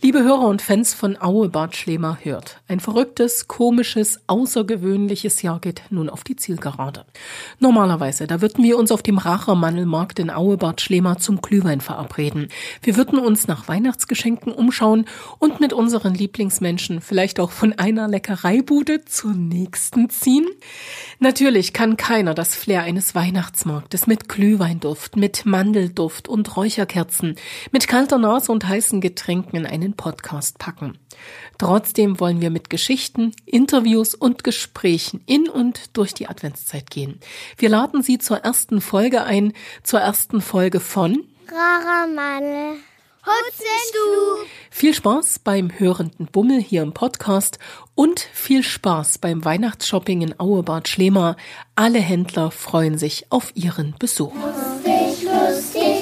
Liebe Hörer und Fans von Aue Bad Schlemer hört, ein verrücktes, komisches, außergewöhnliches Jahr geht nun auf die Zielgerade. Normalerweise, da würden wir uns auf dem Rachermandelmarkt in Aue Bad Schlemer zum Glühwein verabreden. Wir würden uns nach Weihnachtsgeschenken umschauen und mit unseren Lieblingsmenschen vielleicht auch von einer Leckereibude zur nächsten ziehen. Natürlich kann keiner das Flair eines Weihnachtsmarktes mit Glühweinduft, mit Mandelduft und Räucherkerzen, mit kalter Nase und heißen Getränken in einen Podcast packen. Trotzdem wollen wir mit Geschichten, Interviews und Gesprächen in und durch die Adventszeit gehen. Wir laden Sie zur ersten Folge ein, zur ersten Folge von Rara Mandel. Hutzenstub. Viel Spaß beim hörenden Bummel hier im Podcast und viel Spaß beim Weihnachtsshopping in Auebad Schlema. Alle Händler freuen sich auf ihren Besuch. Lustig, lustig,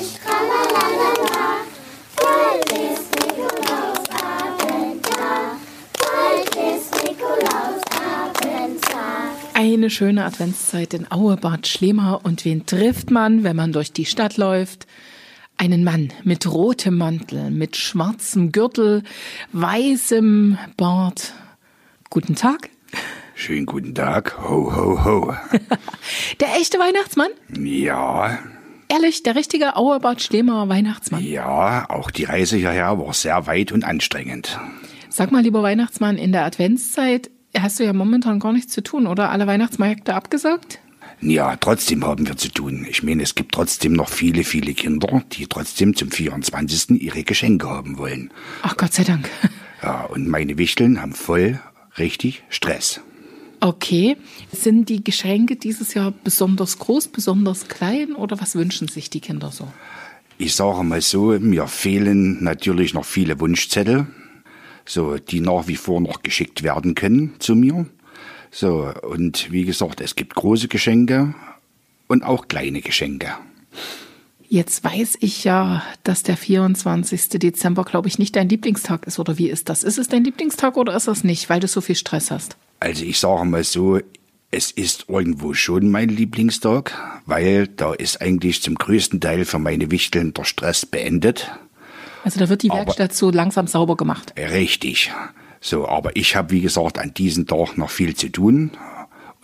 Eine schöne Adventszeit in Auebad Schlema. Und wen trifft man, wenn man durch die Stadt läuft? Einen Mann mit rotem Mantel, mit schwarzem Gürtel, weißem Bart. Guten Tag. Schönen guten Tag. Ho, ho, ho. Der echte Weihnachtsmann? Ja, Ehrlich, der richtige Auerbad Schlemer Weihnachtsmann. ja, auch die Reise hierher war sehr weit und anstrengend. Sag mal, lieber Weihnachtsmann, in der Adventszeit hast du ja momentan gar nichts zu tun, oder? Alle Weihnachtsmärkte abgesagt? Ja, trotzdem haben wir zu tun. Ich meine, es gibt trotzdem noch viele, viele Kinder, die trotzdem zum 24. ihre Geschenke haben wollen. Ach Gott sei Dank. Ja, und meine Wichteln haben voll richtig Stress. Okay. Sind die Geschenke dieses Jahr besonders groß, besonders klein oder was wünschen sich die Kinder so? Ich sage mal so, mir fehlen natürlich noch viele Wunschzettel, so, die nach wie vor noch geschickt werden können zu mir. So, und wie gesagt, es gibt große Geschenke und auch kleine Geschenke. Jetzt weiß ich ja, dass der 24. Dezember, glaube ich, nicht dein Lieblingstag ist. Oder wie ist das? Ist es dein Lieblingstag oder ist es nicht, weil du so viel Stress hast? Also ich sage mal so, es ist irgendwo schon mein Lieblingstag, weil da ist eigentlich zum größten Teil für meine Wichteln der Stress beendet. Also da wird die Aber- Werkstatt so langsam sauber gemacht. Richtig. So, aber ich habe, wie gesagt, an diesem Tag noch viel zu tun.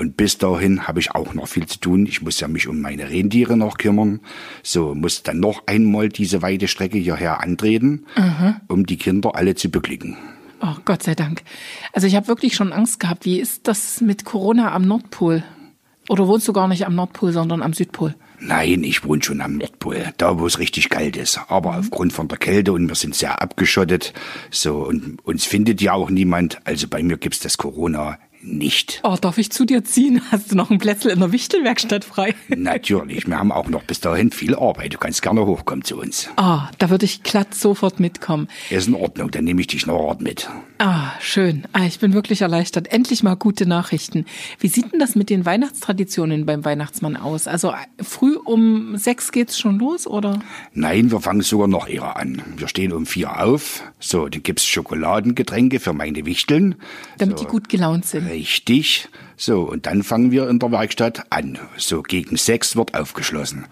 Und bis dahin habe ich auch noch viel zu tun. Ich muss ja mich um meine Rentiere noch kümmern. So, muss dann noch einmal diese weite Strecke hierher antreten, um die Kinder alle zu beglücken. Oh, Gott sei Dank. Also ich habe wirklich schon Angst gehabt. Wie ist das mit Corona am Nordpol? Oder wohnst du gar nicht am Nordpol, sondern am Südpol? Nein, ich wohne schon am Nordpol, da wo es richtig kalt ist. Aber aufgrund von der Kälte und wir sind sehr abgeschottet. So, und uns findet ja auch niemand. Also bei mir gibt's das Corona nicht. Oh, darf ich zu dir ziehen? Hast du noch ein Plätzl in der Wichtelwerkstatt frei? Natürlich, wir haben auch noch bis dahin viel Arbeit. Du kannst gerne hochkommen zu uns. Ah, da würde ich glatt sofort mitkommen. Ist in Ordnung, dann nehme ich dich noch Ort mit. Ah, schön. Ah, ich bin wirklich erleichtert. Endlich mal gute Nachrichten. Wie sieht denn das mit den Weihnachtstraditionen beim Weihnachtsmann aus? Also äh, früh um sechs geht's schon los, oder? Nein, wir fangen sogar noch eher an. Wir stehen um vier auf. So, dann gibt's Schokoladengetränke für meine Wichteln. Damit so. die gut gelaunt sind. Richtig. So, und dann fangen wir in der Werkstatt an. So, gegen sechs wird aufgeschlossen.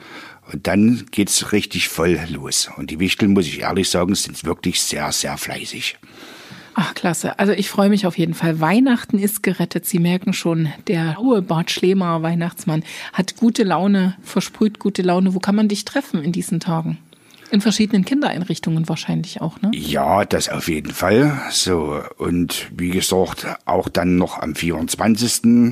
Und dann geht's richtig voll los. Und die Wichtel, muss ich ehrlich sagen, sind wirklich sehr, sehr fleißig. Ach, klasse. Also ich freue mich auf jeden Fall. Weihnachten ist gerettet. Sie merken schon, der hohe Bart Schlemer Weihnachtsmann hat gute Laune, versprüht gute Laune. Wo kann man dich treffen in diesen Tagen? In verschiedenen Kindereinrichtungen wahrscheinlich auch, ne? Ja, das auf jeden Fall. So, und wie gesagt, auch dann noch am 24.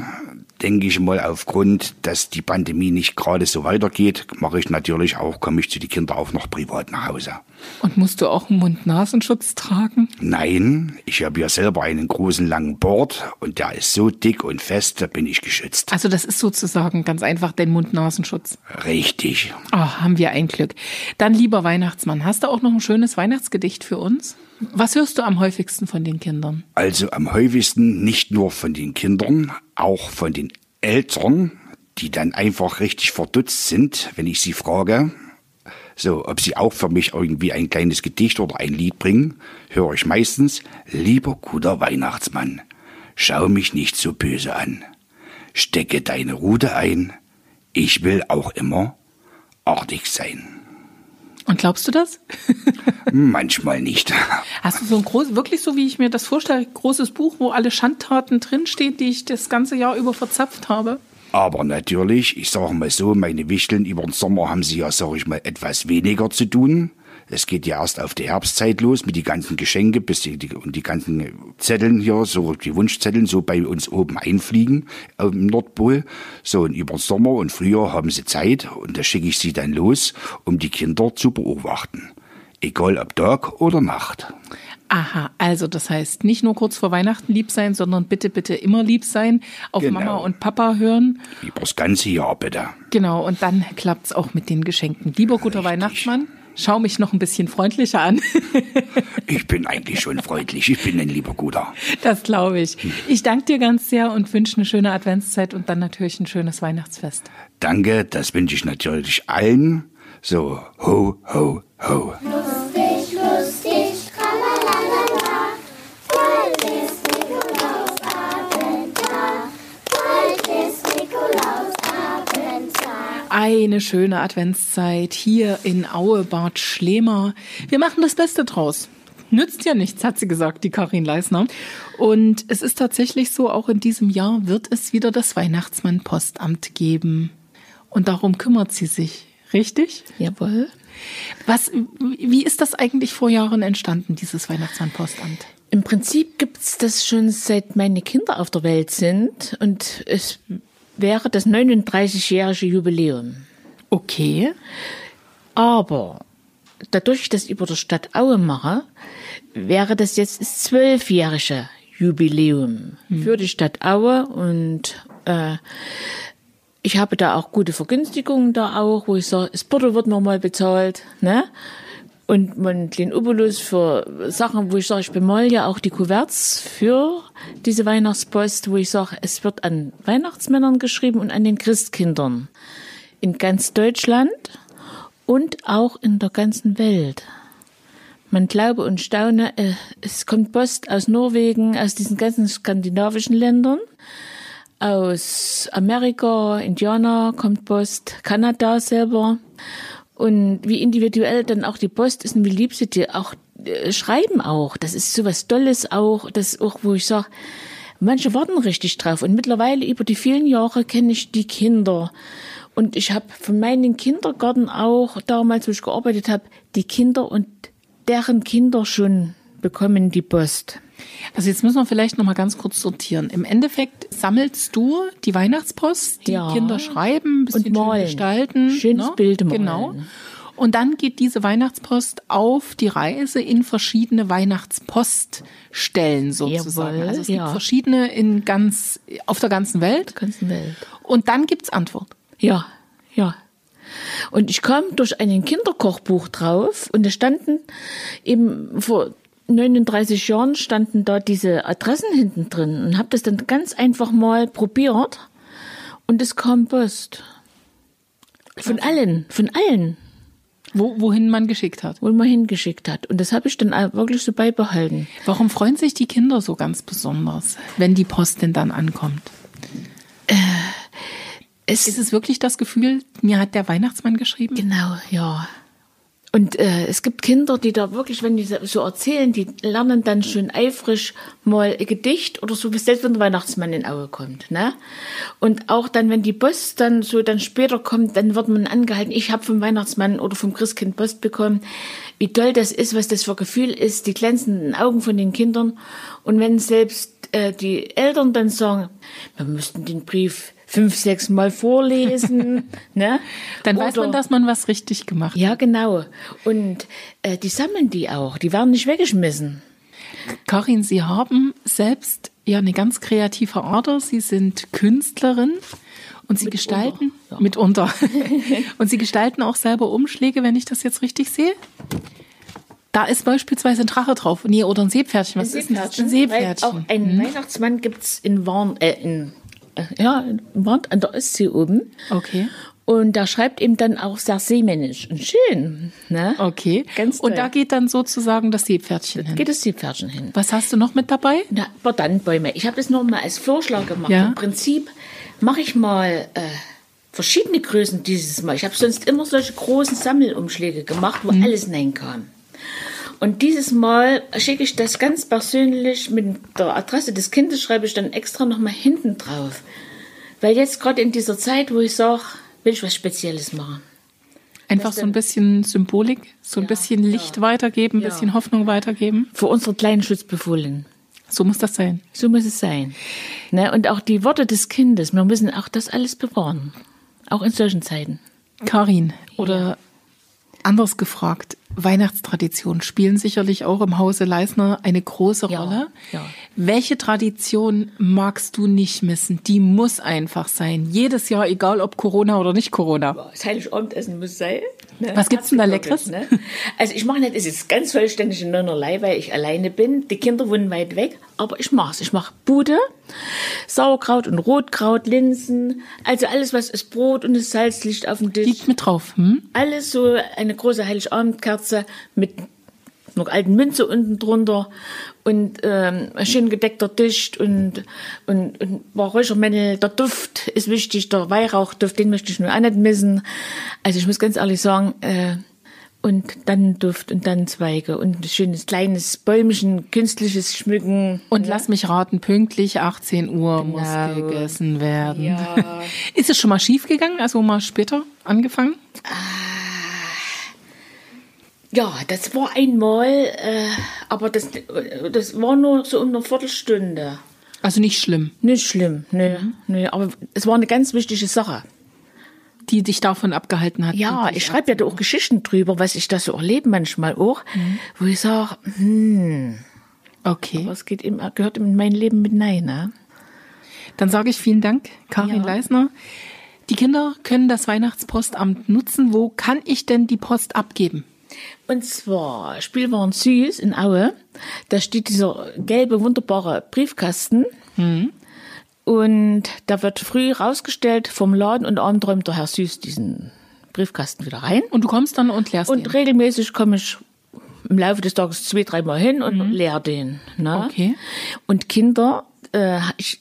denke ich mal, aufgrund, dass die Pandemie nicht gerade so weitergeht, mache ich natürlich auch, komme ich zu den Kindern auch noch privat nach Hause. Und musst du auch einen Mund-Nasenschutz tragen? Nein, ich habe ja selber einen großen langen Bart und der ist so dick und fest, da bin ich geschützt. Also das ist sozusagen ganz einfach dein Mund-Nasenschutz. Richtig. Oh, haben wir ein Glück. Dann, lieber Weihnachtsmann, hast du auch noch ein schönes Weihnachtsgedicht für uns? Was hörst du am häufigsten von den Kindern? Also am häufigsten nicht nur von den Kindern, auch von den Eltern, die dann einfach richtig verdutzt sind, wenn ich sie frage, so, ob sie auch für mich irgendwie ein kleines Gedicht oder ein Lied bringen, höre ich meistens, lieber guter Weihnachtsmann, schau mich nicht so böse an. Stecke deine Rute ein, ich will auch immer artig sein. Und glaubst du das? Manchmal nicht. Hast du so ein großes, wirklich so wie ich mir das vorstelle, großes Buch, wo alle Schandtaten drinstehen, die ich das ganze Jahr über verzapft habe? Aber natürlich, ich sage mal so, meine Wichteln über den Sommer haben sie ja, sag ich mal, etwas weniger zu tun. Es geht ja erst auf die Herbstzeit los mit die ganzen Geschenke bis die, die, und die ganzen Zetteln hier, so die Wunschzetteln, so bei uns oben einfliegen im Nordpol. So und über den Sommer und Frühjahr haben sie Zeit und da schicke ich sie dann los, um die Kinder zu beobachten. Egal ob Tag oder Nacht. Aha, also das heißt nicht nur kurz vor Weihnachten lieb sein, sondern bitte, bitte immer lieb sein, auf Genau. Mama und Papa hören. Übers ganze Jahr bitte. Genau, und dann klappt's auch mit den Geschenken. Lieber guter Weihnachtsmann, schau mich noch ein bisschen freundlicher an. Ich bin eigentlich schon freundlich. Ich bin ein lieber Guter. Das glaube ich. Ich danke dir ganz sehr und wünsche eine schöne Adventszeit und dann natürlich ein schönes Weihnachtsfest. Danke, das wünsche ich natürlich allen. So, ho, ho, ho. Eine schöne Adventszeit hier in Aue, Bad Schlema. Wir machen das Beste draus. Nützt ja nichts, hat sie gesagt, die Karin Leisner. Und es ist tatsächlich so, auch in diesem Jahr wird es wieder das Weihnachtsmann-Postamt geben. Und darum kümmert sie sich. Richtig? Jawohl. Was, wie ist das eigentlich vor Jahren entstanden, dieses Weihnachtsmann-Postamt? Im Prinzip gibt's das schon seit meine Kinder auf der Welt sind und es wäre das 39-jährige Jubiläum. Okay. Aber dadurch, dass ich das über der Stadt Aue mache, wäre das jetzt das zwölfjährige Jubiläum für die Stadt Aue und äh, ich habe da auch gute Vergünstigungen da auch, wo ich sage, das Porto wird nochmal bezahlt, ne? Und man den Obolus für Sachen, wo ich sage, ich bemal ja auch die Kuverts für diese Weihnachtspost, wo ich sage, es wird an Weihnachtsmännern geschrieben und an den Christkindern in ganz Deutschland und auch in der ganzen Welt. Man glaube und staune, äh, es kommt Post aus Norwegen, aus diesen ganzen skandinavischen Ländern, aus Amerika, Indianer kommt Post, Kanada selber. Und wie individuell dann auch die Post ist und wie lieb sie dir auch äh, schreiben auch. Das ist so was Tolles auch, das auch, wo ich sage, manche warten richtig drauf. Und mittlerweile über die vielen Jahre kenne ich die Kinder. Und ich habe von meinen Kindergarten auch damals, wo ich gearbeitet habe, die Kinder und deren Kinder schon bekommen die Post. Also jetzt müssen wir vielleicht noch mal ganz kurz sortieren. Im Endeffekt sammelst du die Weihnachtspost, die Ja. Kinder schreiben, bisschen Und malen. schön gestalten, Schönes Bild malen. Genau. Und dann geht diese Weihnachtspost auf die Reise in verschiedene Weihnachtspoststellen sozusagen. Jawohl, also es gibt ja. verschiedene in ganz auf der ganzen Welt. Der ganzen Welt. Und dann gibt's Antwort. Ja, ja. Und ich kam durch ein Kinderkochbuch drauf und da standen eben vor 39 Jahren standen da diese Adressen hinten drin und habe das dann ganz einfach mal probiert und es kam Post. Von allen, von allen, Wo, wohin man geschickt hat. wo man hingeschickt hat. Und das habe ich dann wirklich so beibehalten. Warum freuen sich die Kinder so ganz besonders, wenn die Post denn dann ankommt? Es Ist es wirklich das Gefühl, mir hat der Weihnachtsmann geschrieben? Genau, ja. Und äh, es gibt Kinder, die da wirklich, wenn die so erzählen, die lernen dann schon eifrig mal ein Gedicht oder so, bis selbst wenn der Weihnachtsmann in Auge kommt. Ne? Und auch dann, wenn die Post dann so dann später kommt, dann wird man angehalten, ich habe vom Weihnachtsmann oder vom Christkind Post bekommen, wie toll das ist, was das für Gefühl ist, die glänzenden Augen von den Kindern. Und wenn selbst äh, die Eltern dann sagen, wir müssten den Brief fünf, sechs Mal vorlesen, ne? Dann weiß man, Oder- dass man was richtig gemacht hat. ja, genau. Und äh, die sammeln die auch. Die werden nicht weggeschmissen. Karin, Sie haben selbst ja eine ganz kreative Ader. Sie sind Künstlerin und Sie gestalten ja. mitunter. und Sie gestalten auch selber Umschläge, wenn ich das jetzt richtig sehe. Da ist beispielsweise ein Drache drauf. Nee, oder ein Seepferdchen. Was ist denn das? Ein Weil Seepferdchen. Auch einen Weihnachtsmann gibt's in Warn, äh, in, ja, Warn an der Ostsee oben. Okay. Und da schreibt ihm dann auch sehr seemännisch und schön. Ne? Okay. Ganz und toll. da geht dann sozusagen das Seepferdchen hin. geht das Seepferdchen hin. Was hast du noch mit dabei? Na, Bordannbäume. Ich habe das nur mal als Vorschlag gemacht. Ja. Im Prinzip mache ich mal äh, verschiedene Größen dieses Mal. Ich habe sonst immer solche großen Sammelumschläge gemacht, wo alles hineinkam. Und dieses Mal schicke ich das ganz persönlich mit der Adresse des Kindes, schreibe ich dann extra nochmal hinten drauf. Weil jetzt gerade in dieser Zeit, wo ich sage, will ich was Spezielles machen. Einfach so ein bisschen Symbolik, so ein bisschen Licht weitergeben, ein Ja. bisschen Hoffnung weitergeben. Für unsere kleinen Schutzbefohlenen. So muss das sein. So muss es sein. Ne? Und auch die Worte des Kindes, wir müssen auch das alles bewahren. Auch in solchen Zeiten. Karin, oder anders gefragt, Weihnachtstraditionen spielen sicherlich auch im Hause Leisner eine große Ja, Rolle. ja. Welche Tradition magst du nicht missen? Die muss einfach sein. Jedes Jahr, egal ob Corona oder nicht Corona. Das Heiligabendessen muss sein. Ne? Was gibt's denn da Leckeres? Ne? Also ich mache nicht, es ist ganz vollständig in Nonnerlei, weil ich alleine bin. Die Kinder wohnen weit weg, aber ich mach's. Ich mache Bude, Sauerkraut und Rotkraut, Linsen, also alles, was ist Brot und das Salz liegt auf dem Tisch. Liegt mit drauf. Hm? Alles so eine große Heiligabendkerze mit noch alten Münze unten drunter und ähm, ein schön gedeckter Tisch und, und, und ein paar Räuchermännel. Der Duft ist wichtig, der Weihrauchduft, den möchte ich nur auch nicht missen. Also ich muss ganz ehrlich sagen, äh, und dann Duft und dann Zweige und ein schönes kleines Bäumchen, künstliches Schmücken. Und lass mich raten, pünktlich 18 Uhr muss Genau. gegessen werden. Ja. Ist es schon mal schief gegangen, also mal später angefangen? Ja, das war einmal, äh, aber das, das war nur so um eine Viertelstunde. Also nicht schlimm. Nicht schlimm, nee, nee, aber es war eine ganz wichtige Sache. Die dich davon abgehalten hat. Ja, ich schreibe ja da auch Geschichten drüber, was ich da so erlebe manchmal auch, wo ich sage, hm, Okay. was geht im, gehört in mein Leben mit Nein, ne? Dann sage ich vielen Dank, Karin Ja. Leisner. Die Kinder können das Weihnachtspostamt nutzen. Wo kann ich denn die Post abgeben? Und zwar Spielwaren Süß in Aue. Da steht dieser gelbe, wunderbare Briefkasten. Und da wird früh rausgestellt vom Laden und abend räumt der Herr Süß diesen Briefkasten wieder rein. Und du kommst dann und leerst Und den. regelmäßig komme ich im Laufe des Tages zwei, dreimal hin und leer den. Ne? Okay. Und Kinder, äh, ich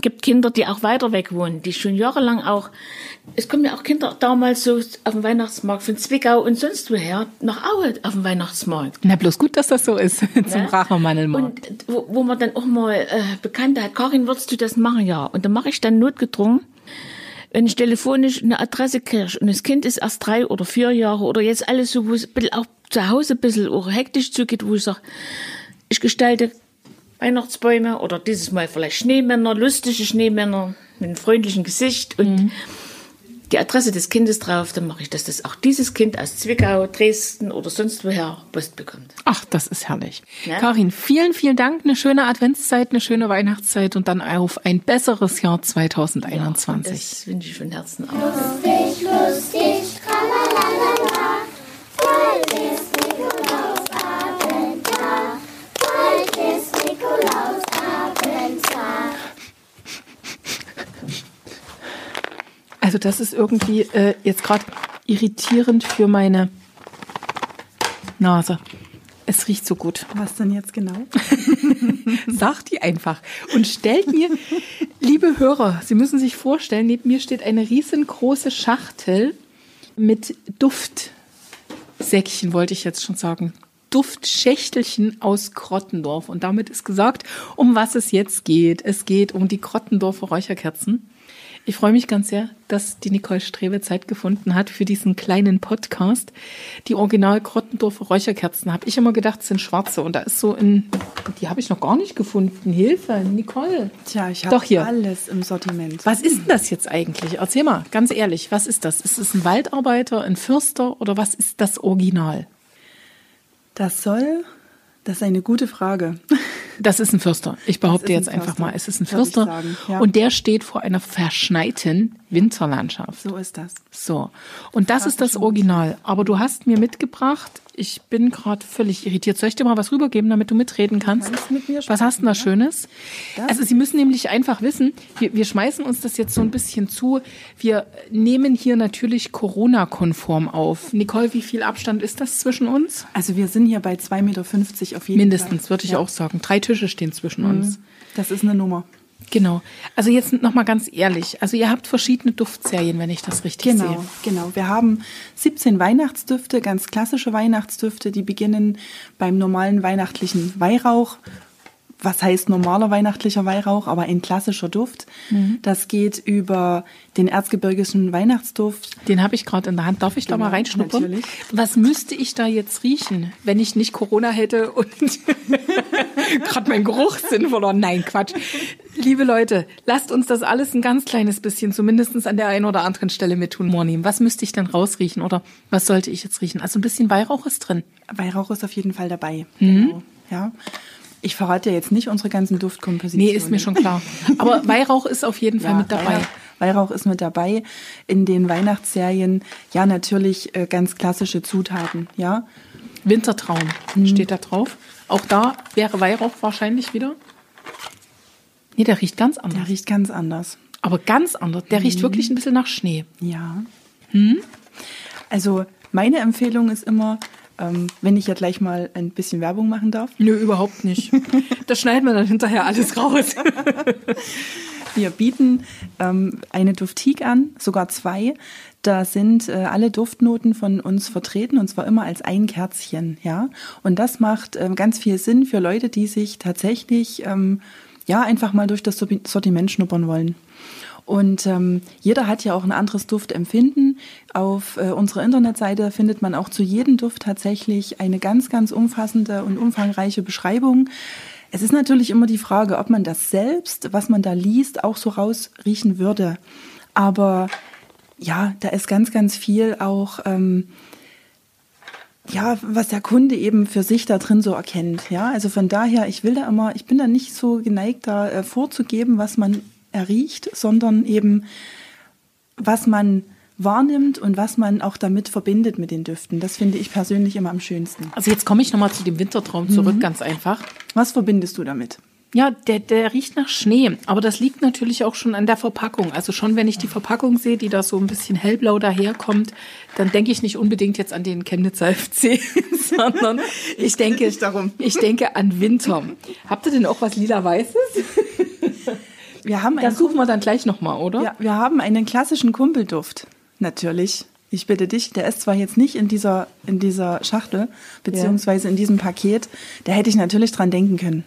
gibt Kinder, die auch weiter weg wohnen, die schon jahrelang auch, es kommen ja auch Kinder damals so auf dem Weihnachtsmarkt von Zwickau und sonst woher nach Aue auf dem Weihnachtsmarkt. Na, bloß gut, dass das so ist. Zum Ne? Rachermannelmarkt. Und wo, wo man dann auch mal äh, Bekannte hat, Karin, würdest du das machen? Ja. Und dann mache ich dann notgedrungen, wenn ich telefonisch eine Adresse kriege und das Kind ist erst drei oder vier Jahre oder jetzt alles so, wo es auch zu Hause ein bisschen auch hektisch zugeht, wo ich sage, ich gestalte Weihnachtsbäume oder dieses Mal vielleicht Schneemänner, lustige Schneemänner mit einem freundlichen Gesicht und die Adresse des Kindes drauf, dann mache ich das, dass auch dieses Kind aus Zwickau, Dresden oder sonst woher Post bekommt. Ach, das ist herrlich. Ja. Karin, vielen, vielen Dank. Eine schöne Adventszeit, eine schöne Weihnachtszeit und dann auf ein besseres Jahr 2021. Das wünsche ich von Herzen auch. Lustig, lustig, tralalala. Bald ist Nikolausabend da. Bald ist Nikolausabend da. Also das ist irgendwie äh, jetzt gerade irritierend für meine Nase. Es riecht so gut. Was denn jetzt genau? Sagt die einfach. Und stellt mir, liebe Hörer, Sie müssen sich vorstellen, neben mir steht eine riesengroße Schachtel mit Duftsäckchen, wollte ich jetzt schon sagen. Duftschächtelchen aus Krottendorf. Und damit ist gesagt, um was es jetzt geht. Es geht um die Krottendorfer Räucherkerzen. Ich freue mich ganz sehr, dass die Nicole Strebe Zeit gefunden hat für diesen kleinen Podcast. Die Original Krottendorfer Räucherkerzen habe ich immer gedacht, sind schwarze. Und da ist so ein, die habe ich noch gar nicht gefunden. Hilfe, Nicole. Tja, ich habe alles im Sortiment. Was ist denn das jetzt eigentlich? Erzähl mal, ganz ehrlich, was ist das? Ist es ein Waldarbeiter, ein Fürster oder was ist das Original? Das soll, das ist eine gute Frage. Das ist ein Fürster. Ich behaupte ein jetzt einfach Förster, mal, es ist ein Fürster. ja. Und der steht vor einer verschneiten Winterlandschaft. So ist das. So. Und das ist das Original. Aber du hast mir mitgebracht, ich bin gerade völlig irritiert. Soll ich dir mal was rübergeben, damit du mitreden kannst? kannst mit mir was hast du denn da Schönes? Das- Also Sie müssen nämlich einfach wissen, wir, wir schmeißen uns das jetzt so ein bisschen zu. Wir nehmen hier natürlich Corona-konform auf. Nicole, wie viel Abstand ist das zwischen uns? Also wir sind hier bei 2,50 Meter auf jeden Mindestens, Fall. würde ich Ja. auch sagen. Drei Tische stehen zwischen uns. Das ist eine Nummer. Genau. Also jetzt noch mal ganz ehrlich. Also ihr habt verschiedene Duftserien, wenn ich das richtig Genau, sehe. genau. Wir haben 17 Weihnachtsdüfte, ganz klassische Weihnachtsdüfte, die beginnen beim normalen weihnachtlichen Weihrauch. Was heißt normaler weihnachtlicher Weihrauch, aber ein klassischer Duft. Mhm. Das geht über den erzgebirgischen Weihnachtsduft. Den habe ich gerade in der Hand. Darf ich da Genau, mal reinschnuppern? natürlich. Was müsste ich da jetzt riechen, wenn ich nicht Corona hätte und gerade meinen Geruchssinn verloren? Nein, Quatsch. Liebe Leute, lasst uns das alles ein ganz kleines bisschen, zumindest an der einen oder anderen Stelle mit Humor nehmen. Was müsste ich denn rausriechen oder was sollte ich jetzt riechen? Also ein bisschen Weihrauch ist drin. Weihrauch ist auf jeden Fall dabei. Mhm. Genau. Ja. Ich verrate ja jetzt nicht unsere ganzen Duftkompositionen. Nee, ist mir schon klar. Aber Weihrauch ist auf jeden Fall Ja, mit dabei. Weihrauch, Weihrauch ist mit dabei. In den Weihnachtsserien, ja, natürlich äh, ganz klassische Zutaten, ja. Wintertraum steht da drauf. Auch da wäre Weihrauch wahrscheinlich wieder. Nee, der riecht ganz anders. Der riecht ganz anders. Aber ganz anders. Der riecht wirklich ein bisschen nach Schnee. Ja. Hm? Also, meine Empfehlung ist immer, ähm, wenn ich ja gleich mal ein bisschen Werbung machen darf. Nö, überhaupt nicht. Das schneiden wir dann hinterher alles raus. Wir bieten ähm, eine Duftique an, sogar zwei. Da sind äh, alle Duftnoten von uns vertreten und zwar immer als ein Kerzchen, ja. Und das macht ähm, ganz viel Sinn für Leute, die sich tatsächlich ähm, ja einfach mal durch das Sorti- Sortiment schnuppern wollen. Und ähm, jeder hat ja auch ein anderes Duftempfinden. Auf äh, unserer Internetseite findet man auch zu jedem Duft tatsächlich eine ganz, ganz umfassende und umfangreiche Beschreibung. Es ist natürlich immer die Frage, ob man das selbst, was man da liest, auch so rausriechen würde. Aber ja, da ist ganz, ganz viel auch, ähm, ja, was der Kunde eben für sich da drin so erkennt. Ja, also von daher, ich will da immer, ich bin da nicht so geneigt, da äh, vorzugeben, was man erriecht, sondern eben, was man wahrnimmt und was man auch damit verbindet mit den Düften. Das finde ich persönlich immer am schönsten. Also jetzt komme ich nochmal zu dem Wintertraum zurück, ganz einfach. Was verbindest du damit? Ja, der, der riecht nach Schnee. Aber das liegt natürlich auch schon an der Verpackung. Also schon, wenn ich die Verpackung sehe, die da so ein bisschen hellblau daherkommt, dann denke ich nicht unbedingt jetzt an den Chemnitzer FC, sondern ich denke, darum. ich denke an Winter. Habt ihr denn auch was lila-weißes? Wir haben Das suchen wir dann gleich nochmal, oder? Ja, wir haben einen klassischen Kumpelduft. Natürlich. Ich bitte dich, der ist zwar jetzt nicht in dieser, in dieser Schachtel, beziehungsweise in diesem Paket, da hätte ich natürlich dran denken können.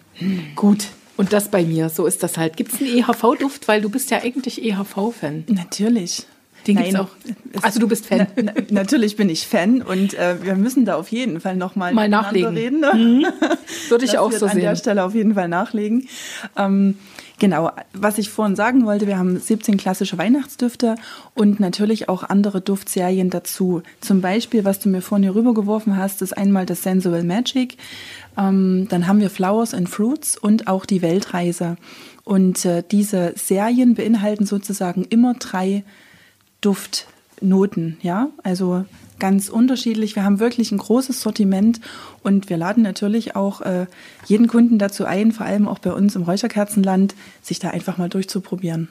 Gut. Und das bei mir, so ist das halt. Gibt es einen EHV-Duft? Weil du bist ja eigentlich EHV-Fan. Natürlich. Den gibt's auch. Also du bist Fan. Na, na, natürlich bin ich Fan und äh, wir müssen da auf jeden Fall nochmal Mal nachlegen. reden. Ne? Würde ich Das auch so an der sehen. Stelle auf jeden Fall nachlegen. Ähm, genau, was ich vorhin sagen wollte, wir haben 17 klassische Weihnachtsdüfte und natürlich auch andere Duftserien dazu. Zum Beispiel, was du mir vorhin hier rübergeworfen hast, ist einmal das Sensual Magic. Ähm, dann haben wir Flowers and Fruits und auch die Weltreise. Und äh, diese Serien beinhalten sozusagen immer drei Duftnoten, ja, also ganz unterschiedlich. Wir haben wirklich ein großes Sortiment und wir laden natürlich auch äh, jeden Kunden dazu ein, vor allem auch bei uns im Räucherkerzenland, sich da einfach mal durchzuprobieren.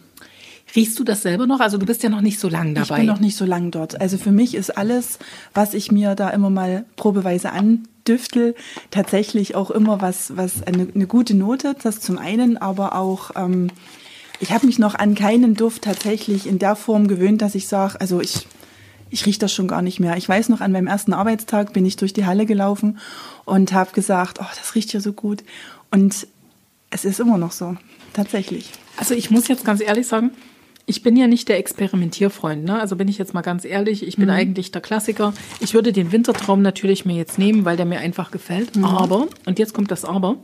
Riechst du das selber noch? Also du bist ja noch nicht so lang dabei. Ich bin noch nicht so lang dort. Also für mich ist alles, was ich mir da immer mal probeweise andüftel, tatsächlich auch immer was, was eine, eine gute Note. Das zum einen, aber auch ähm, ich habe mich noch an keinen Duft tatsächlich in der Form gewöhnt, dass ich sage, also ich, ich rieche das schon gar nicht mehr. Ich weiß noch, an meinem ersten Arbeitstag bin ich durch die Halle gelaufen und habe gesagt, oh, das riecht ja so gut. Und es ist immer noch so, tatsächlich. Also ich muss jetzt ganz ehrlich sagen, ich bin ja nicht der Experimentierfreund. Ne? Also bin ich jetzt mal ganz ehrlich, ich bin Mhm. eigentlich der Klassiker. Ich würde den Wintertraum natürlich mir jetzt nehmen, weil der mir einfach gefällt. Mhm. Aber, und jetzt kommt das Aber,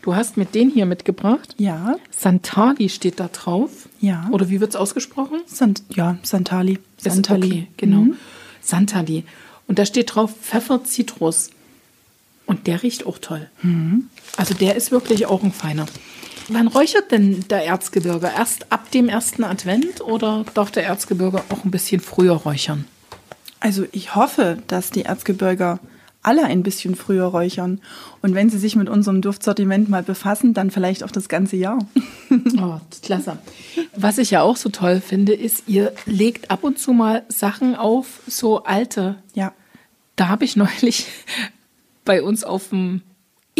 du hast mit den hier mitgebracht. Ja, Santali steht da drauf. Ja. Oder wie wird's ausgesprochen? Sant ja, Santali. Santali. Okay, genau. Mhm. Santali. Und da steht drauf Pfeffer, Zitrus. Und der riecht auch toll. Mhm. Also der ist wirklich auch ein feiner. Wann räuchert denn der Erzgebirge? Erst ab dem ersten Advent oder darf der Erzgebirge auch ein bisschen früher räuchern? Also ich hoffe, dass die Erzgebirger alle ein bisschen früher räuchern. Und wenn sie sich mit unserem Duftsortiment mal befassen, dann vielleicht auch das ganze Jahr. Oh, klasse. Was ich ja auch so toll finde, ist, ihr legt ab und zu mal Sachen auf, so alte. Ja. Da habe ich neulich bei uns auf dem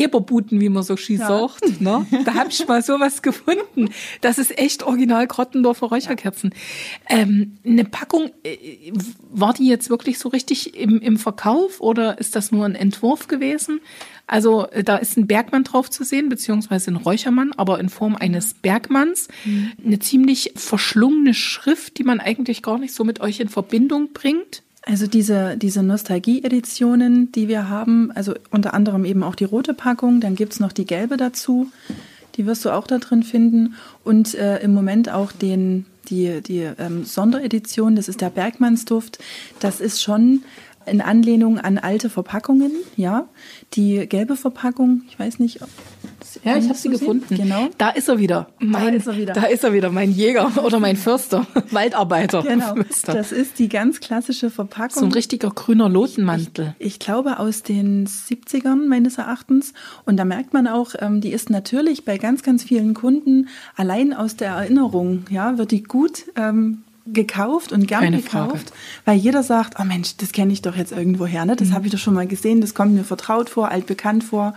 Eberbuten, wie man so schön sagt. Ne? Da hab ich mal sowas gefunden. Das ist echt original Grottendorfer Räucherkerzen. Ähm, eine Packung, äh, war die jetzt wirklich so richtig im, im Verkauf oder ist das nur ein Entwurf gewesen? Also äh, da ist ein Bergmann drauf zu sehen, beziehungsweise ein Räuchermann, aber in Form eines Bergmanns. Eine ziemlich verschlungene Schrift, die man eigentlich gar nicht so mit euch in Verbindung bringt. Also diese, diese Nostalgie-Editionen, die wir haben, also unter anderem eben auch die rote Packung, dann gibt's noch die gelbe dazu, die wirst du auch da drin finden. Und äh, im Moment auch den, die, die ähm, Sonderedition, das ist der Bergmannsduft. Das ist schon in Anlehnung an alte Verpackungen, ja. Die gelbe Verpackung, ich weiß nicht, Ja, ich habe Kannst sie gefunden. Genau. Da ist er wieder. Mein, ist er wieder. Da ist er wieder, mein Jäger oder mein Förster, Waldarbeiter. Genau, Förster. das ist die ganz klassische Verpackung. so ein richtiger grüner Lotenmantel. Ich glaube aus den 70ern meines Erachtens. Und da merkt man auch, ähm, die ist natürlich bei ganz, ganz vielen Kunden allein aus der Erinnerung, ja, wird die gut ähm, gekauft und gern Keine gekauft, weil jeder sagt, oh Mensch, das kenne ich doch jetzt irgendwo her, ne? das Mhm. habe ich doch schon mal gesehen, das kommt mir vertraut vor, altbekannt vor.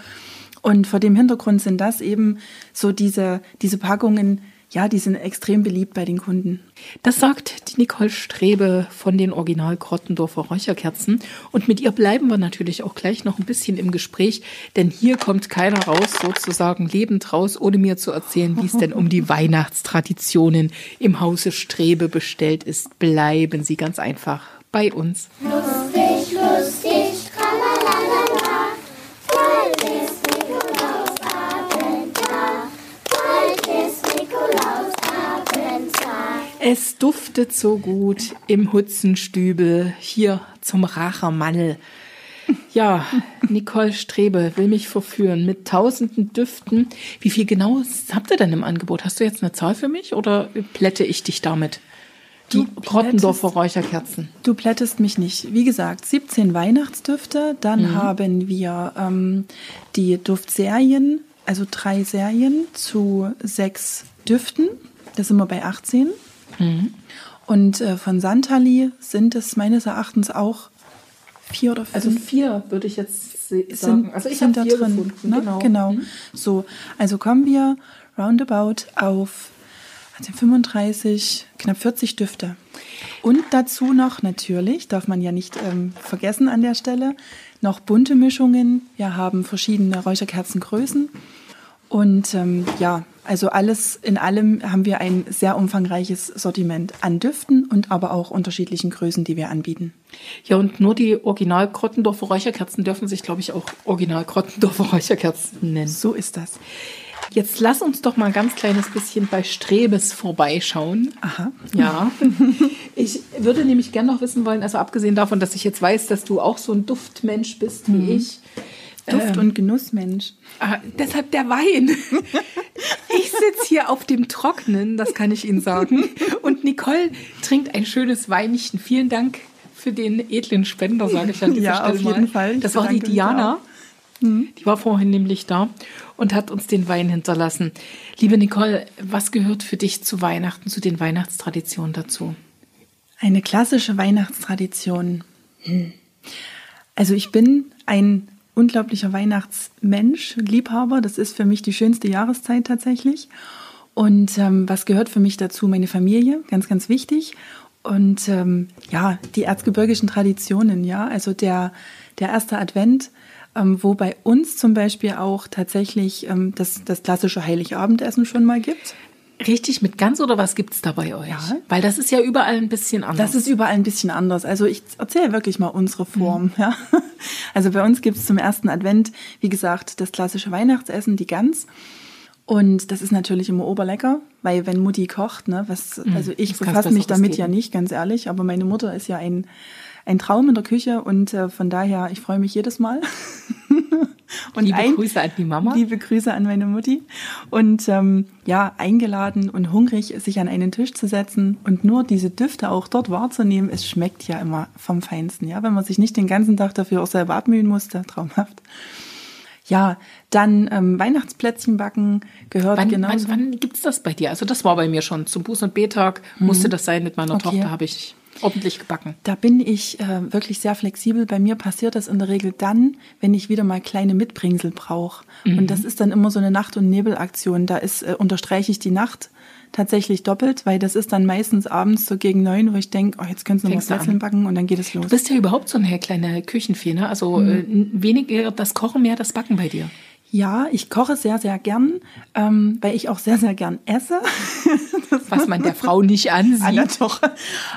Und vor dem Hintergrund sind das eben so diese, diese Packungen, ja, die sind extrem beliebt bei den Kunden. Das sagt die Nicole Strebe von den Original Grottendorfer Räucherkerzen. Und mit ihr bleiben wir natürlich auch gleich noch ein bisschen im Gespräch, denn hier kommt keiner raus, sozusagen lebend raus, ohne mir zu erzählen, wie es denn um die Weihnachtstraditionen im Hause Strebe bestellt ist. Bleiben Sie ganz einfach bei uns. Lustig, Es duftet so gut im Hutzenstübel hier zum Rachermannel. Ja, Nicole Strebe will mich verführen mit tausenden Düften. Wie viel genau habt ihr denn im Angebot? Hast du jetzt eine Zahl für mich oder plätte ich dich damit? Die Grottendorfer Räucherkerzen. Du plättest mich nicht. Wie gesagt, 17 Weihnachtsdüfte. Dann Mhm. haben wir ähm, die Duftserien, also drei Serien zu sechs Düften. Da sind wir bei 18. Mhm. Und äh, von Santali sind es meines Erachtens auch vier oder fünf. Also vier würde ich jetzt se- sind, sagen. Also ich habe da vier drin. gefunden. Ne? Genau. genau. So, also kommen wir roundabout auf also 35, knapp 40 Düfte. Und dazu noch natürlich, darf man ja nicht ähm, vergessen an der Stelle, noch bunte Mischungen. Wir haben verschiedene Räucherkerzengrößen. Und ähm, ja, also alles in allem haben wir ein sehr umfangreiches Sortiment an Düften und aber auch unterschiedlichen Größen, die wir anbieten. Ja, und nur die Original Grottendorfer Räucherkerzen dürfen sich, glaube ich, auch Original Grottendorfer Räucherkerzen nennen. So ist das. Jetzt lass uns doch mal ein ganz kleines bisschen bei Strebes vorbeischauen. Aha. Ja. Ich würde nämlich gerne noch wissen wollen, also abgesehen davon, dass ich jetzt weiß, dass du auch so ein Duftmensch bist wie ich. Duft- und Genussmensch. Ah, deshalb der Wein. Ich sitze hier auf dem Trocknen, das kann ich Ihnen sagen. Und Nicole trinkt ein schönes Weinchen. Vielen Dank für den edlen Spender, sage ich an dieser Ja, Stelle auf jeden mal. Fall. Ich Das war die bedanke mich Diana. Die war vorhin nämlich da und hat uns den Wein hinterlassen. Liebe Nicole, was gehört für dich zu Weihnachten, zu den Weihnachtstraditionen dazu? Eine klassische Weihnachtstradition. Hm. Also ich bin ein unglaublicher Weihnachtsmensch, Liebhaber. Das ist für mich die schönste Jahreszeit tatsächlich. Und ähm, was gehört für mich dazu? Meine Familie, ganz, ganz wichtig. Und ähm, ja, die erzgebirgischen Traditionen, ja, also der, der erste Advent, ähm, wo bei uns zum Beispiel auch tatsächlich ähm, das, das klassische Heiligabendessen schon mal gibt. Richtig mit Gans oder was gibt's da bei euch? Ja. Weil das ist ja überall ein bisschen anders. Das ist überall ein bisschen anders. Also ich erzähle wirklich mal unsere Form. Ja. Also bei uns gibt es zum ersten Advent, wie gesagt, das klassische Weihnachtsessen, die Gans. Und das ist natürlich immer oberlecker, weil wenn Mutti kocht, ne, was, also ich befasse mich damit geben? ja nicht, ganz ehrlich, aber meine Mutter ist ja ein, ein Traum in der Küche und äh, von daher, ich freue mich jedes Mal. und Liebe Grüße an die Mama. Liebe Grüße an meine Mutti. Und ähm, ja, eingeladen und hungrig, sich an einen Tisch zu setzen und nur diese Düfte auch dort wahrzunehmen, es schmeckt ja immer vom Feinsten. Ja, wenn man sich nicht den ganzen Tag dafür auch selber abmühen musste, traumhaft. Ja, dann ähm, Weihnachtsplätzchen backen gehört Wann, genauso. wann, wann gibt's das bei dir? Also das war bei mir schon. Zum Buß- und B-Tag musste das sein. Mit meiner Mhm. Okay. Tochter habe ich ordentlich gebacken? Da bin ich äh, wirklich sehr flexibel. Bei mir passiert das in der Regel dann, wenn ich wieder mal kleine Mitbringsel brauche. Und das ist dann immer so eine Nacht- und Nebelaktion. Da ist, äh, unterstreiche ich die Nacht tatsächlich doppelt, weil das ist dann meistens abends so gegen neun, wo ich denke, oh, jetzt könntest du noch Fängst Plätzchen an. backen und dann geht es los. Du bist ja überhaupt so eine kleine Küchenfee, ne? Also äh, weniger das Kochen, mehr das Backen bei dir. Ja, ich koche sehr, sehr gern, ähm, weil ich auch sehr, sehr gern esse. Was man der Frau nicht ansieht. Anna doch.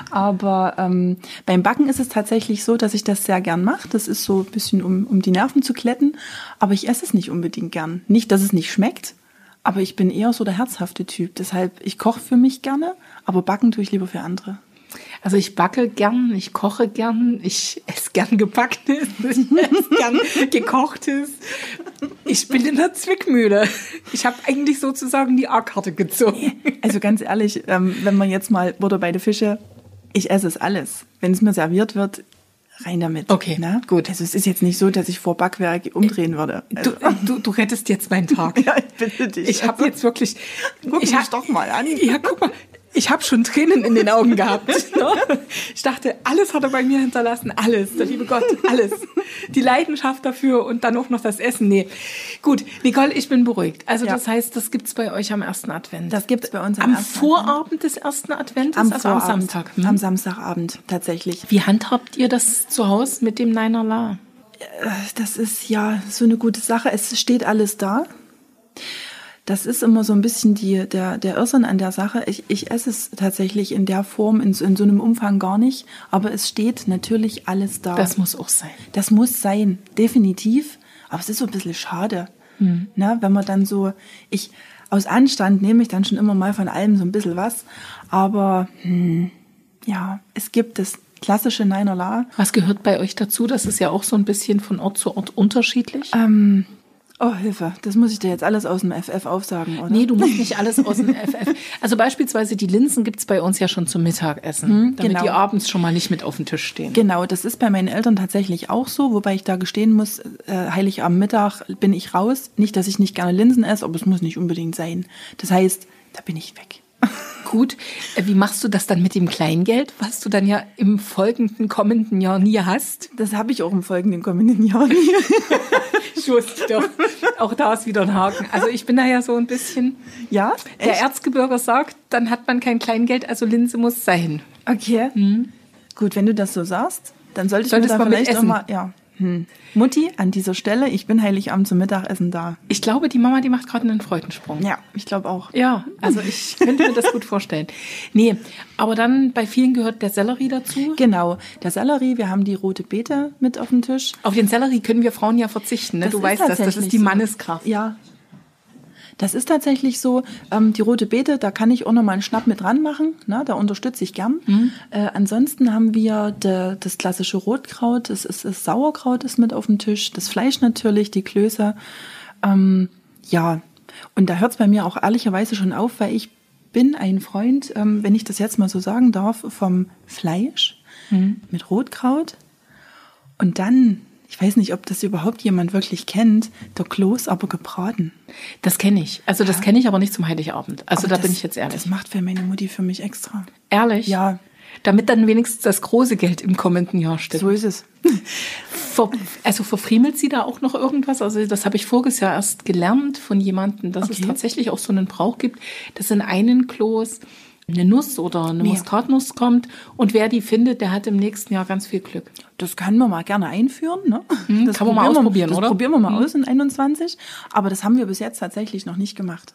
Aber ähm, beim Backen ist es tatsächlich so, dass ich das sehr gern mache. Das ist so ein bisschen, um, um die Nerven zu kletten. Aber ich esse es nicht unbedingt gern. Nicht, dass es nicht schmeckt, aber ich bin eher so der herzhafte Typ. Deshalb, ich koche für mich gerne, aber backen tue ich lieber für andere. Also ich backe gern, ich koche gern, ich esse gern gebacktes, ich esse gern gekochtes. Ich bin in der Zwickmühle. Ich habe eigentlich sozusagen die A-Karte gezogen. Also ganz ehrlich, ähm, wenn man jetzt mal Butter bei den Fische, ich esse es alles. Wenn es mir serviert wird, rein damit. Okay, ne? gut. Also es ist jetzt nicht so, dass ich vor Backwerk umdrehen würde. Du, Also, du, du rettest jetzt meinen Tag. ja, ich bitte dich. Ich habe jetzt wirklich. Guck ich mich doch mal an. Ja, guck mal. Ich habe schon Tränen in den Augen gehabt. ne? Ich dachte, alles hat er bei mir hinterlassen. Alles. Der liebe Gott, alles. Die Leidenschaft dafür und dann auch noch das Essen. Nee. Gut, Nicole, ich bin beruhigt. Also Ja. das heißt, das gibt's bei euch am ersten Advent. Das gibt's bei uns am am Vorabend des ersten Adventes, am, also am Samstag. Hm? Am Samstagabend tatsächlich. Wie handhabt ihr das zu Hause mit dem Neiner La? Das ist ja so eine gute Sache. Es steht alles da. Das ist immer so ein bisschen die, der, der Irrsinn an der Sache. Ich, ich esse es tatsächlich in der Form, in, so- in so einem Umfang gar nicht. Aber es steht natürlich alles da. Das muss auch sein. Das muss sein, definitiv. Aber es ist so ein bisschen schade, ne, wenn man dann so, ich, aus Anstand nehme ich dann schon immer mal von allem so ein bisschen was. Aber, hm, ja, es gibt das klassische Neinerla. Was gehört bei euch dazu? Das ist ja auch so ein bisschen von Ort zu Ort unterschiedlich. Ähm, oh, Hilfe, das muss ich dir jetzt alles aus dem FF aufsagen, oder? Nee, du musst nicht alles aus dem FF. Also beispielsweise die Linsen gibt's bei uns ja schon zum Mittagessen, damit genau. die abends schon mal nicht mit auf dem Tisch stehen. Genau, das ist bei meinen Eltern tatsächlich auch so, wobei ich da gestehen muss, äh, Heiligabend bin ich raus. Nicht, dass ich nicht gerne Linsen esse, aber es muss nicht unbedingt sein. Das heißt, da bin ich weg. Gut, äh, wie machst du das dann mit dem Kleingeld, was du dann ja im folgenden, kommenden Jahr nie hast? Das habe ich auch im folgenden kommenden Jahr. Ich wusste doch, auch da ist wieder ein Haken. Also ich bin da ja so ein bisschen, ja? der Echt? Erzgebirger sagt, dann hat man kein Kleingeld, also Linse muss sein. Okay. Gut, wenn du das so sagst, dann sollte ich Solltest mir da vielleicht auch essen. mal, ja. Hm. Mutti, an dieser Stelle, ich bin Heiligabend zum Mittagessen da. Ich glaube, die Mama, die macht gerade einen Freudensprung. Ja, ich glaube auch. Ja, also ich könnte mir das gut vorstellen. Nee, aber dann bei vielen gehört der Sellerie dazu. Genau, der Sellerie, wir haben die rote Beete mit auf dem Tisch. Auf den Sellerie können wir Frauen ja verzichten. Ne? Das Du weißt das, das ist die so. Manneskraft. Ja. Das ist tatsächlich so. Ähm, die rote Beete, da kann ich auch noch mal einen Schnapp mit dran machen. Ne? Da unterstütze ich gern. Äh, ansonsten haben wir de, das klassische Rotkraut, das, ist, das Sauerkraut ist mit auf dem Tisch, das Fleisch natürlich, die Klöße. Ähm, ja, und da hört es bei mir auch ehrlicherweise schon auf, weil ich bin ein Freund, ähm, wenn ich das jetzt mal so sagen darf, vom Fleisch mit Rotkraut. Und dann, ich weiß nicht, ob das überhaupt jemand wirklich kennt, der Kloß aber gebraten. Das kenne ich. Also das kenne ich aber nicht zum Heiligabend. Also Aber da das, bin ich jetzt ehrlich. Das macht für meine Mutti für mich extra. Ehrlich? Ja. Damit dann wenigstens das große Geld im kommenden Jahr stimmt. So ist es. Ver, also verfriemelt sie da auch noch irgendwas? Also das habe ich voriges Jahr erst gelernt von jemandem, dass es Okay. tatsächlich auch so einen Brauch gibt, dass in einen Kloß eine Nuss oder eine Mehr. Muskatnuss kommt und wer die findet, der hat im nächsten Jahr ganz viel Glück. Das können wir mal gerne einführen. Ne? Das Mhm, kann man mal probieren ausprobieren, das oder? Mhm. probieren wir mal aus in 21. Aber das haben wir bis jetzt tatsächlich noch nicht gemacht.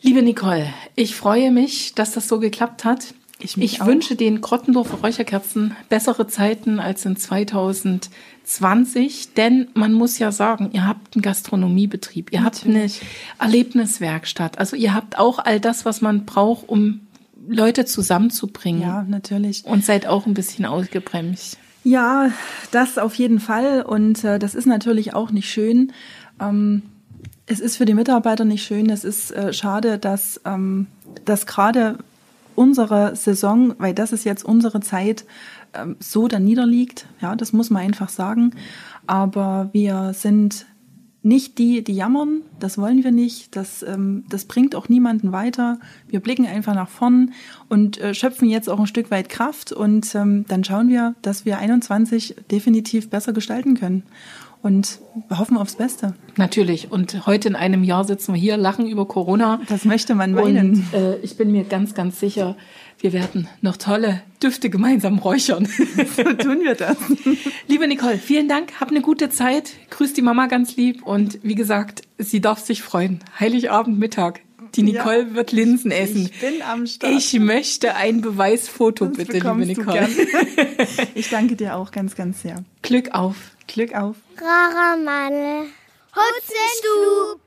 Liebe Nicole, ich freue mich, dass das so geklappt hat. Ich auch. wünsche den Grottendorfer Räucherkerzen bessere Zeiten als in 2020, denn man muss ja sagen, ihr habt einen Gastronomiebetrieb, ihr habt eine Natürlich. Erlebniswerkstatt, also ihr habt auch all das, was man braucht, um Leute zusammenzubringen Ja, natürlich. und seid auch ein bisschen ausgebremst. Ja, das auf jeden Fall. Und äh, das ist natürlich auch nicht schön. Ähm, es ist für die Mitarbeiter nicht schön. Es ist äh, schade, dass, ähm, dass gerade unsere Saison, weil das ist jetzt unsere Zeit, ähm, so da niederliegt. Ja, das muss man einfach sagen. Aber wir sind nicht die, die jammern, das wollen wir nicht, das, ähm, das bringt auch niemanden weiter. Wir blicken einfach nach vorn und äh, schöpfen jetzt auch ein Stück weit Kraft und ähm, dann schauen wir, dass wir 21 definitiv besser gestalten können und hoffen aufs Beste. Natürlich. Und heute in einem Jahr sitzen wir hier, lachen über Corona. Das möchte man meinen. Und äh, ich bin mir ganz, ganz sicher, wir werden noch tolle Düfte gemeinsam räuchern. so tun wir das. Liebe Nicole, vielen Dank. Hab eine gute Zeit. Grüß die Mama ganz lieb. Und wie gesagt, sie darf sich freuen. Heiligabend, Mittag. Die Nicole ja, wird Linsen essen. Ich bin am Start. Ich möchte ein Beweisfoto, das bitte, liebe Nicole. ich danke dir auch ganz, ganz sehr. Glück auf. Glück auf. Rara Mann. Hutzenstub.